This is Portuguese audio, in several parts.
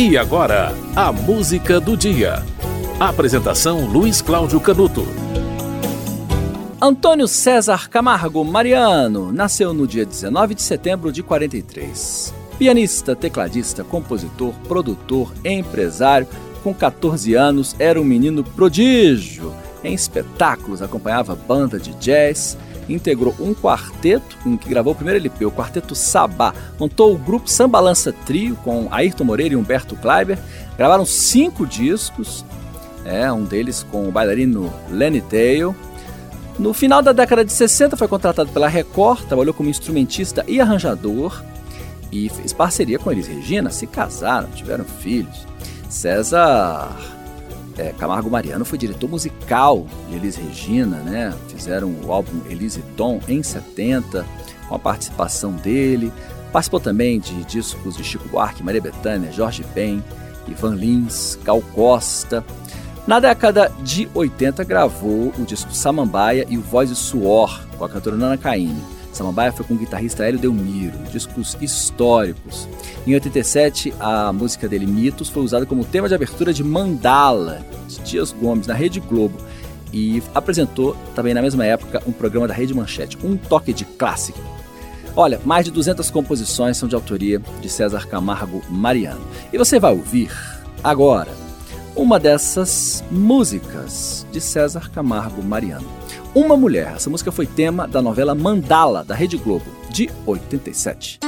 E agora, a música do dia. Apresentação Luiz Cláudio Canuto. Antônio César Camargo Mariano nasceu no dia 19 de setembro de 43. Pianista, tecladista, compositor, produtor, empresário, com 14 anos era um menino prodígio. Em espetáculos acompanhava banda de jazz, integrou um quarteto em que gravou o primeiro LP, o Quarteto Sabá. Montou o grupo Samba Lança Trio com Ayrton Moreira e Humberto Kleiber. Gravaram cinco discos, é, um deles com o bailarino Lenny Tail. No final da década de 60 foi contratado pela Record, trabalhou como instrumentista e arranjador e fez parceria com Elis Regina, se casaram, tiveram filhos. César é, Camargo Mariano foi diretor musical de Elis Regina, né? Fizeram o álbum Elise Tom em 70, com a participação dele. Participou também de discos de Chico Buarque, Maria Bethânia, Jorge Ben, Ivan Lins, Gal Costa. Na década de 80 gravou o disco Samambaia e o Voz e Suor com a cantora Nana Caymmi. Samambaia foi com o guitarrista Hélio Delmiro, discos históricos. Em 87, a música dele, Mitos, foi usada como tema de abertura de Mandala, de Dias Gomes, na Rede Globo. E apresentou também na mesma época um programa da Rede Manchete, Um Toque de Clássico. Olha, mais de 200 composições são de autoria de César Camargo Mariano. E você vai ouvir agora uma dessas músicas de César Camargo Mariano. Uma Mulher. Essa música foi tema da novela Mandala, da Rede Globo, de 87.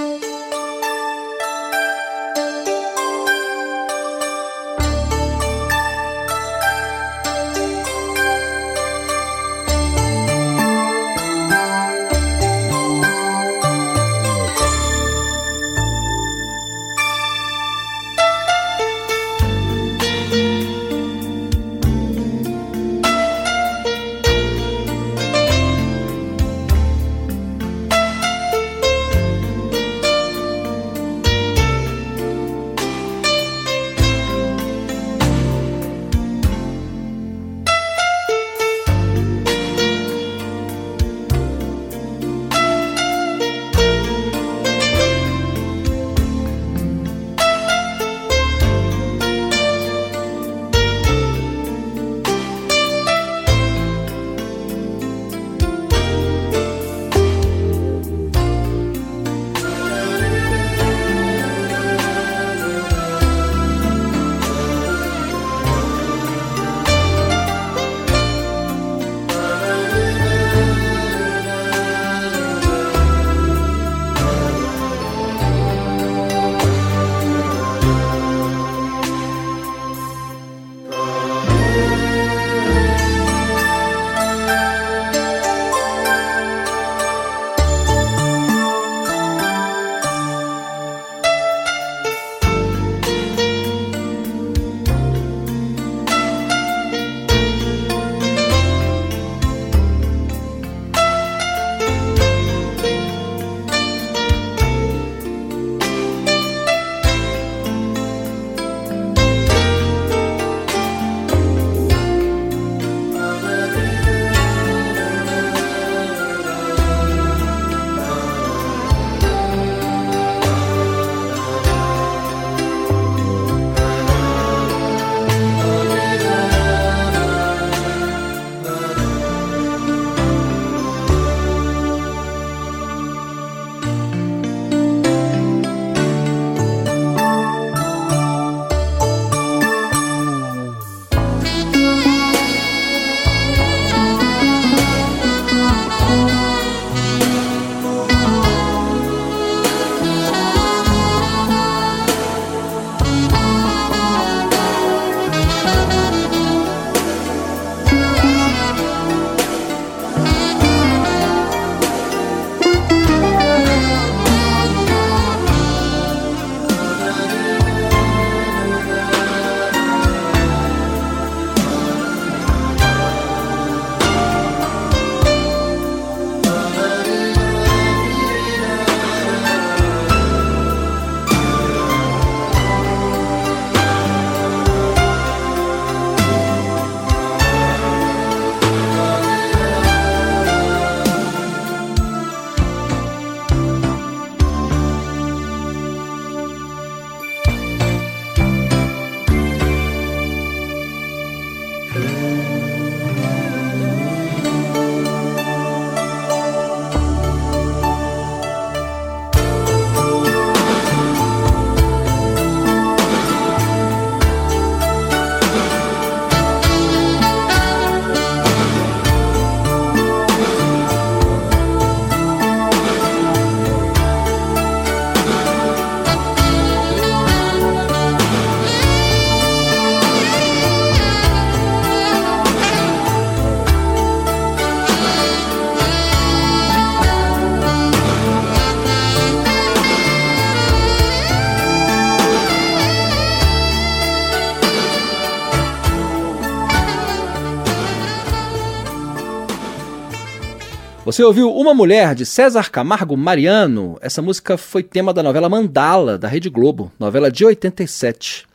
Você ouviu Uma Mulher de César Camargo Mariano? Essa música foi tema da novela Mandala, da Rede Globo, novela de 87.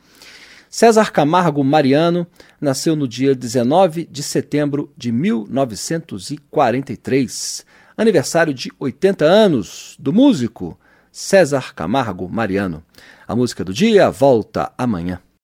César Camargo Mariano nasceu no dia 19 de setembro de 1943, aniversário de 80 anos do músico César Camargo Mariano. A música do dia volta amanhã.